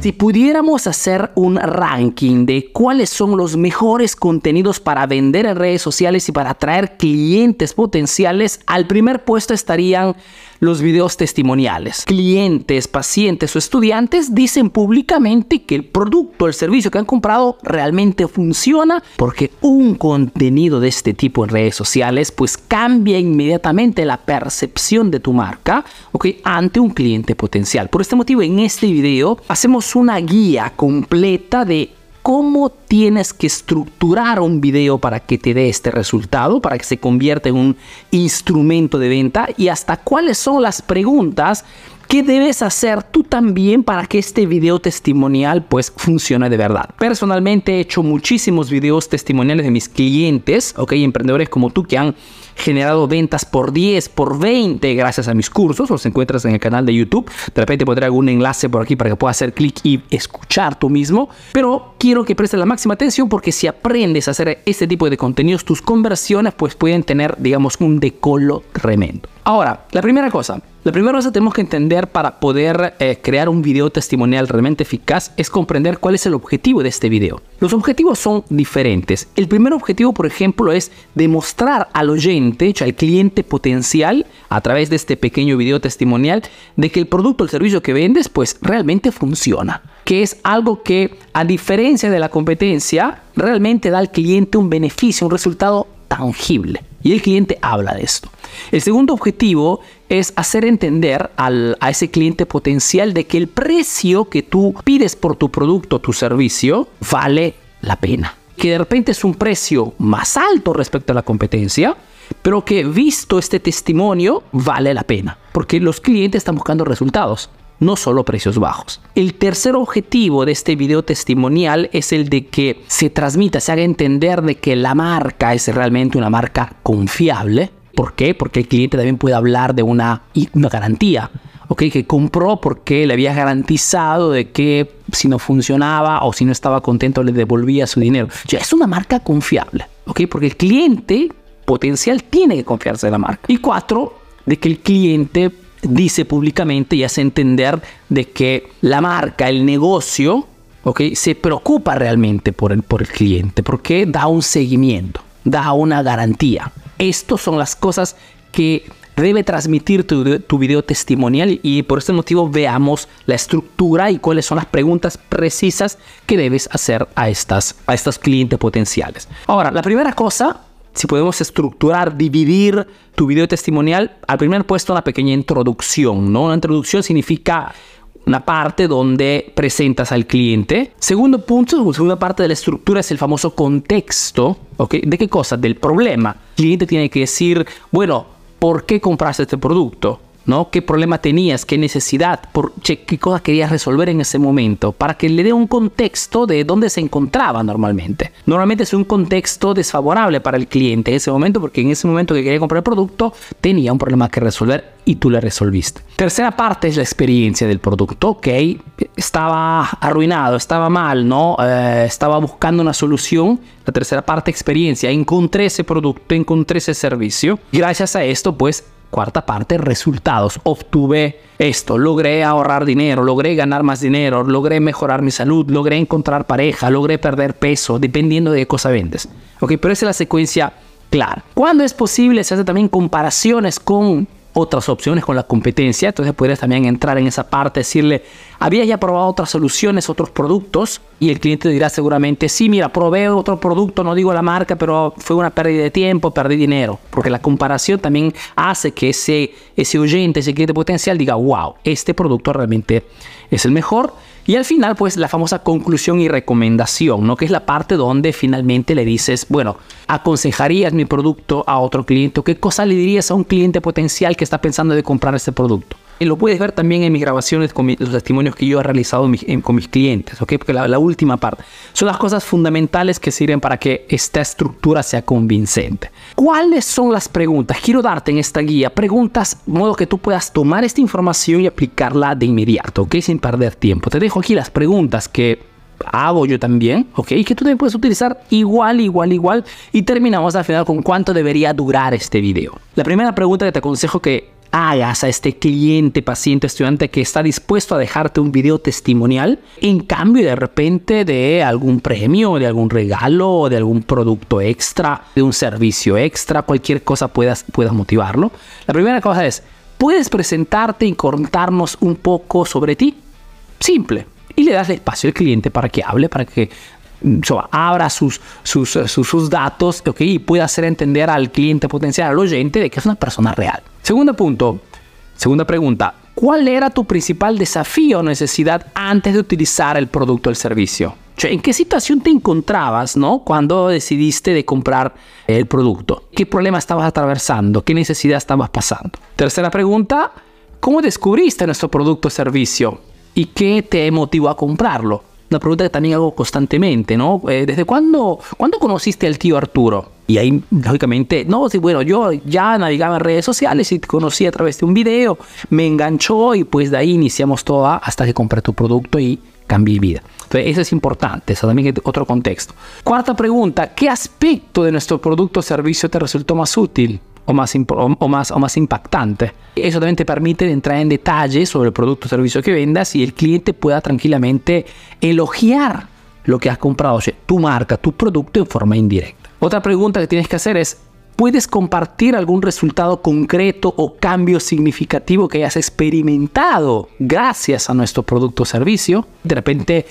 Si pudiéramos hacer un ranking de cuáles son los mejores contenidos para vender en redes sociales y para atraer clientes potenciales, al primer puesto estarían los videos testimoniales. Clientes, pacientes o estudiantes dicen públicamente que el producto o el servicio que han comprado realmente funciona porque un contenido de este tipo en redes sociales pues cambia inmediatamente la percepción de tu marca okay, ante un cliente potencial. Por este motivo en este video hacemos una guía completa de cómo tienes que estructurar un video para que te dé este resultado, para que se convierta en un instrumento de venta y hasta cuáles son las preguntas que debes hacer tú también para que este video testimonial pues funcione de verdad. Personalmente he hecho muchísimos videos testimoniales de mis clientes, emprendedores como tú que han generado ventas por 10, por 20 gracias a mis cursos. Los encuentras en el canal de YouTube. De repente pondré algún enlace por aquí para que puedas hacer clic y escuchar tú mismo. Pero quiero que prestes la máxima atención porque si aprendes a hacer este tipo de contenidos, tus conversiones pues pueden tener, digamos, un decolo tremendo. Ahora, la primera cosa, la primera cosa que tenemos que entender para poder eh, crear un video testimonial realmente eficaz es comprender cuál es el objetivo de este video. Los objetivos son diferentes. El primer objetivo, por ejemplo, es demostrar al oyente, al cliente potencial, a través de este pequeño video testimonial, de que el producto o el servicio que vendes, pues realmente funciona. Que es algo que, a diferencia de la competencia, realmente da al cliente un beneficio, un resultado tangible. Y el cliente habla de esto. El segundo objetivo es hacer entender a ese cliente potencial de que el precio que tú pides por tu producto o tu servicio vale la pena. Que de repente es un precio más alto respecto a la competencia, pero que visto este testimonio vale la pena. Porque los clientes están buscando resultados no solo precios bajos. El tercer objetivo de este video testimonial es el de que se transmita, se haga entender de que la marca es realmente una marca confiable. ¿Por qué? Porque el cliente también puede hablar de una, una garantía. ¿ok? Que compró porque le había garantizado de que si no funcionaba o si no estaba contento le devolvía su dinero. Ya es una marca confiable, ¿ok? Porque el cliente potencial tiene que confiarse en la marca. Y cuatro, de que el cliente dice públicamente y hace entender de que la marca, el negocio, ¿okay? se preocupa realmente por el, por el cliente, porque da un seguimiento, da una garantía. Estas son las cosas que debe transmitir tu, tu, video testimonial y por este motivo veamos la estructura y cuáles son las preguntas precisas que debes hacer a estas, a estos clientes potenciales. Ahora, la primera cosa si podemos estructurar, dividir tu video testimonial, al primer puesto una pequeña introducción, ¿no? Una introducción significa una parte donde presentas al cliente. Segundo punto, segunda parte de la estructura es el famoso contexto, ¿ok? ¿De qué cosa? Del problema. El cliente tiene que decir, bueno, ¿por qué compraste este producto? ¿No? ¿Qué problema tenías? ¿Qué necesidad? Por, ¿Qué cosa querías resolver en ese momento? Para que le dé un contexto de dónde se encontraba normalmente. Normalmente es un contexto desfavorable para el cliente en ese momento porque en ese momento que quería comprar el producto tenía un problema que resolver y tú le resolviste. Tercera parte es la experiencia del producto. Ok, estaba arruinado, estaba mal, ¿no? Eh, estaba buscando una solución. La tercera parte, experiencia. Encontré ese producto, encontré ese servicio. Gracias a esto, pues Cuarta parte, resultados. Obtuve esto, logré ahorrar dinero, logré ganar más dinero, logré mejorar mi salud, logré encontrar pareja, logré perder peso, dependiendo de qué cosa vendes. Ok, pero esa es la secuencia clara. Cuando es posible, se hace también comparaciones con otras opciones con la competencia. Entonces podrías también entrar en esa parte, decirle, había ya probado otras soluciones, otros productos, y el cliente dirá seguramente, sí, mira, probé otro producto, no digo la marca, pero fue una pérdida de tiempo, perdí dinero. Porque la comparación también hace que ese, ese oyente, ese cliente potencial diga, wow, este producto realmente es el mejor. Y al final, pues la famosa conclusión y recomendación, ¿no? Que es la parte donde finalmente le dices, bueno, ¿aconsejarías mi producto a otro cliente? ¿Qué cosa le dirías a un cliente potencial que está pensando de comprar este producto? Y lo puedes ver también en mis grabaciones con los testimonios que yo he realizado con mis clientes, ¿ok? Porque la, la, última parte son las cosas fundamentales que sirven para que esta estructura sea convincente. ¿Cuáles son las preguntas? Quiero darte en esta guía preguntas modo que tú puedas tomar esta información y aplicarla de inmediato, ¿ok? Sin perder tiempo. Te dejo aquí las preguntas que hago yo también, ¿ok? Que tú también puedes utilizar igual, igual, igual. Y terminamos al final con cuánto debería durar este video. La primera pregunta que te aconsejo que hagas a este cliente, paciente, estudiante que está dispuesto a dejarte un video testimonial en cambio de repente de algún premio, de algún regalo, de algún producto extra, de un servicio extra, cualquier cosa puedas, puedas motivarlo. La primera cosa es, ¿puedes presentarte y contarnos un poco sobre ti? Simple y le das el espacio al cliente para que hable, para que abra sus, sus, sus, datos y pueda hacer entender al cliente potencial, al oyente, de que es una persona real. Segundo punto, segunda pregunta, ¿cuál era tu principal desafío o necesidad antes de utilizar el producto o el servicio? ¿En qué situación te encontrabas ¿no? cuando decidiste de comprar el producto? ¿Qué problema estabas atravesando? ¿Qué necesidad estabas pasando? Tercera pregunta, ¿cómo descubriste nuestro producto o servicio? y qué te motivó a comprarlo. Una pregunta que también hago constantemente, ¿no? Eh, ¿Desde cuándo, cuándo conociste al tío Arturo? Y ahí, lógicamente, no, sí, bueno, yo ya navegaba en redes sociales y te conocí a través de un video, me enganchó y pues de ahí iniciamos toda hasta que compré tu producto y cambié vida. Entonces, eso es importante, eso también es otro contexto. Cuarta pregunta, ¿qué aspecto de nuestro producto o servicio te resultó más útil? O más, o más, impactante. Eso también te permite entrar en detalle sobre el producto o servicio que vendas y el cliente pueda tranquilamente elogiar lo que has comprado, o sea, tu marca, tu producto en forma indirecta. Otra pregunta que tienes que hacer es, ¿puedes compartir algún resultado concreto o cambio significativo que hayas experimentado gracias a nuestro producto o servicio? De repente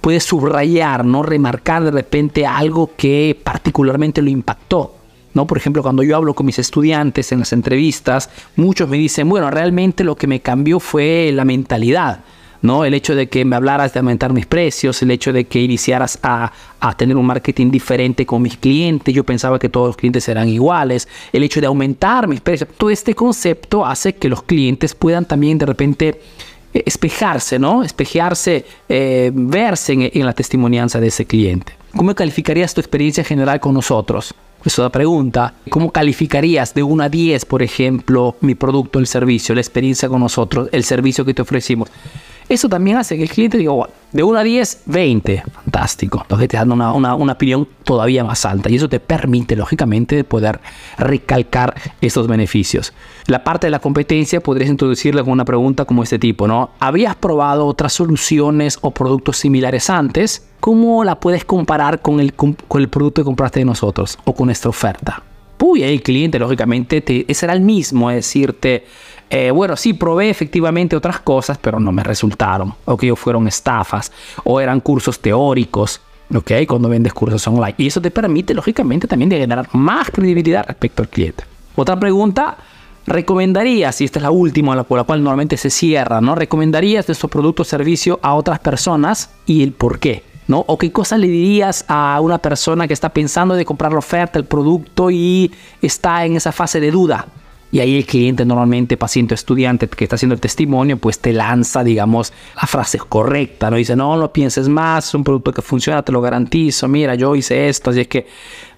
puedes subrayar, no remarcar de repente algo que particularmente lo impactó ¿no? Por ejemplo, cuando yo hablo con mis estudiantes en las entrevistas, muchos me dicen, bueno, realmente lo que me cambió fue la mentalidad. ¿no? El hecho de que me hablaras de aumentar mis precios, el hecho de que iniciaras a, a, tener un marketing diferente con mis clientes, yo pensaba que todos los clientes eran iguales, el hecho de aumentar mis precios, todo este concepto hace que los clientes puedan también de repente eh, espejarse, ¿no? Espejearse, eh, verse en, en la testimonianza de ese cliente. ¿Cómo calificarías tu experiencia general con nosotros? Es una pregunta. ¿Cómo calificarías de 1 a 10, por ejemplo, mi producto, el servicio, la experiencia con nosotros, el servicio que te ofrecimos? Eso también hace que el cliente diga, de 1 a 10, 20. Fantástico. Que te dan una, una, una, opinión todavía más alta. Y eso te permite, lógicamente, poder recalcar estos beneficios. La parte de la competencia podrías introducirle con una pregunta como este tipo, ¿no? ¿Habías probado otras soluciones o productos similares antes? ¿Cómo la puedes comparar con el, con el producto que compraste de nosotros o con nuestra oferta? Uy, el cliente, lógicamente, te, será el mismo, decirte, eh, bueno, sí, probé efectivamente otras cosas, pero no me resultaron, o que fueron estafas, o eran cursos teóricos, ¿ok? Cuando vendes cursos online. Y eso te permite, lógicamente, también de generar más credibilidad respecto al cliente. Otra pregunta, ¿recomendarías, y esta es la última por la cual normalmente se cierra, ¿no? ¿Recomendarías nuestro producto o servicio a otras personas y el por qué? ¿no? O qué cosa le dirías a una persona que está pensando de comprar la oferta, el producto y está en esa fase de duda. Y ahí el cliente normalmente, paciente estudiante que está haciendo el testimonio, pues te lanza, digamos, la frase correcta, ¿no? Dice, no, no pienses más, es un producto que funciona, te lo garantizo, mira, yo hice esto, así es que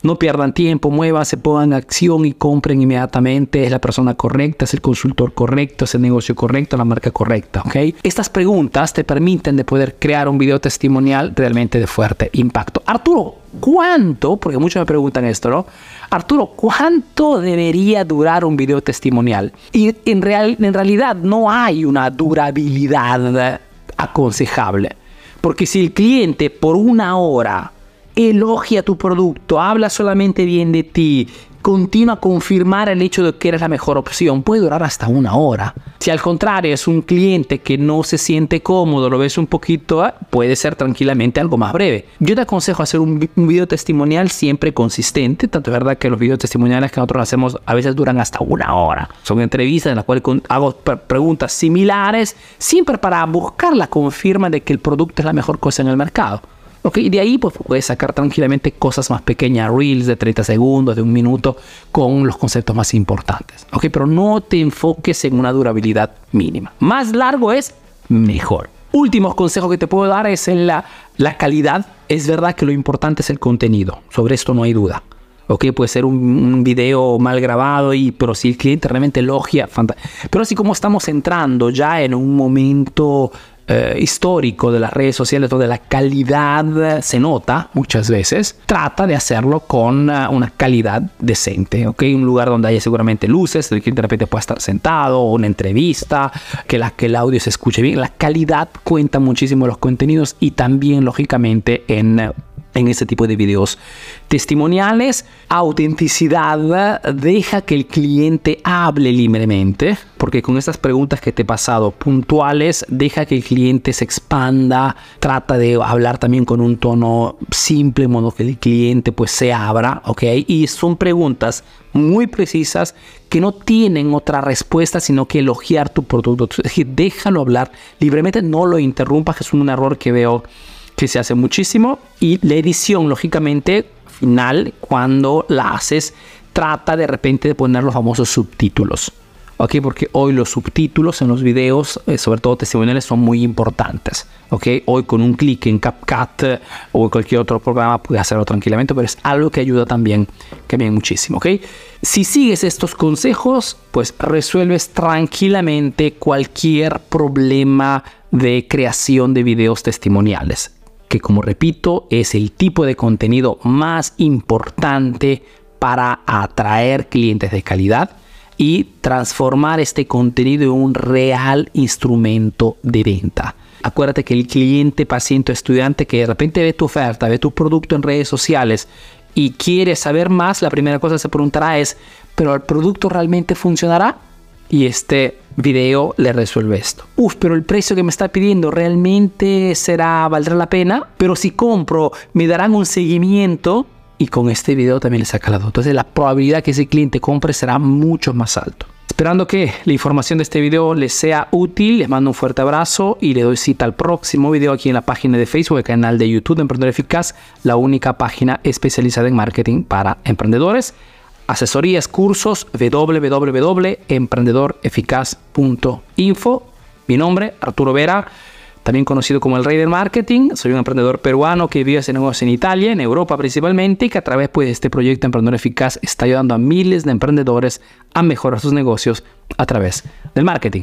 no pierdan tiempo, se pongan acción y compren inmediatamente, es la persona correcta, es el consultor correcto, es el negocio correcto, la marca correcta, ¿ok? Estas preguntas te permiten de poder crear un video testimonial realmente de fuerte impacto. Arturo, ¿cuánto? Porque muchos me preguntan esto, ¿no? Arturo, ¿cuánto debería durar un video testimonial? Y en, real, en realidad no hay una durabilidad aconsejable. Porque si el cliente por una hora elogia tu producto, habla solamente bien de ti, continúa a confirmar el hecho de que eres la mejor opción, puede durar hasta una hora. Si al contrario es un cliente que no se siente cómodo, lo ves un poquito, ah, puede ser tranquilamente algo más breve. Yo te aconsejo hacer un, video testimonial siempre consistente, tanto es verdad que los videos testimoniales que nosotros hacemos a veces duran hasta una hora. Son entrevistas en las cuales hago preguntas similares, siempre para buscar la confirma de que el producto es la mejor cosa en el mercado. Ok, y de ahí pues puedes sacar tranquilamente cosas más pequeñas, reels de 30 segundos, de un minuto, con los conceptos más importantes. Ok, pero no te enfoques en una durabilidad mínima. Más largo es mejor. Últimos consejos que te puedo dar es en la, la calidad. Es verdad que lo importante es el contenido, sobre esto no hay duda. Ok, puede ser un, video mal grabado, y, pero si el cliente realmente elogia, pero así como estamos entrando ya en un momento eh, histórico de las redes sociales donde la calidad se nota muchas veces, trata de hacerlo con uh, una calidad decente, ¿ok? Un lugar donde haya seguramente luces, el que de repente pueda estar sentado, o una entrevista, que, la, que el audio se escuche bien. La calidad cuenta muchísimo los contenidos y también, lógicamente, en uh, en este tipo de videos testimoniales. Autenticidad, deja que el cliente hable libremente, porque con estas preguntas que te he pasado puntuales, deja que el cliente se expanda, trata de hablar también con un tono simple, modo que el cliente pues se abra, ¿ok? Y son preguntas muy precisas que no tienen otra respuesta sino que elogiar tu producto. Es decir, déjalo hablar libremente, no lo interrumpas, que es un error que veo que se hace muchísimo. Y la edición, lógicamente, final, cuando la haces, trata de repente de poner los famosos subtítulos. ¿ok? Porque hoy los subtítulos en los videos, eh, sobre todo testimoniales, son muy importantes, ¿ok? Hoy con un clic en CapCut eh, o cualquier otro programa puedes hacerlo tranquilamente, pero es algo que ayuda también, bien muchísimo, ¿ok? Si sigues estos consejos, pues resuelves tranquilamente cualquier problema de creación de videos testimoniales que como repito es el tipo de contenido más importante para atraer clientes de calidad y transformar este contenido en un real instrumento de venta. Acuérdate que el cliente, paciente estudiante que de repente ve tu oferta, ve tu producto en redes sociales y quiere saber más, la primera cosa que se preguntará es, ¿pero el producto realmente funcionará? Y este video le resuelve esto. Uf, pero el precio que me está pidiendo realmente será, valdrá la pena. Pero si compro, me darán un seguimiento y con este video también le saca la duda. Entonces la probabilidad que ese cliente compre será mucho más alto. Esperando que la información de este video les sea útil, les mando un fuerte abrazo y le doy cita al próximo video aquí en la página de Facebook, el canal de YouTube de Emprendedor Eficaz, la única página especializada en marketing para emprendedores asesorías, cursos, www.emprendedoreficaz.info. Mi nombre, Arturo Vera, también conocido como el rey del marketing. Soy un emprendedor peruano que vive ese negocio en Italia, en Europa principalmente, y que a través pues, de este proyecto Emprendedor Eficaz está ayudando a miles de emprendedores a mejorar sus negocios a través del marketing.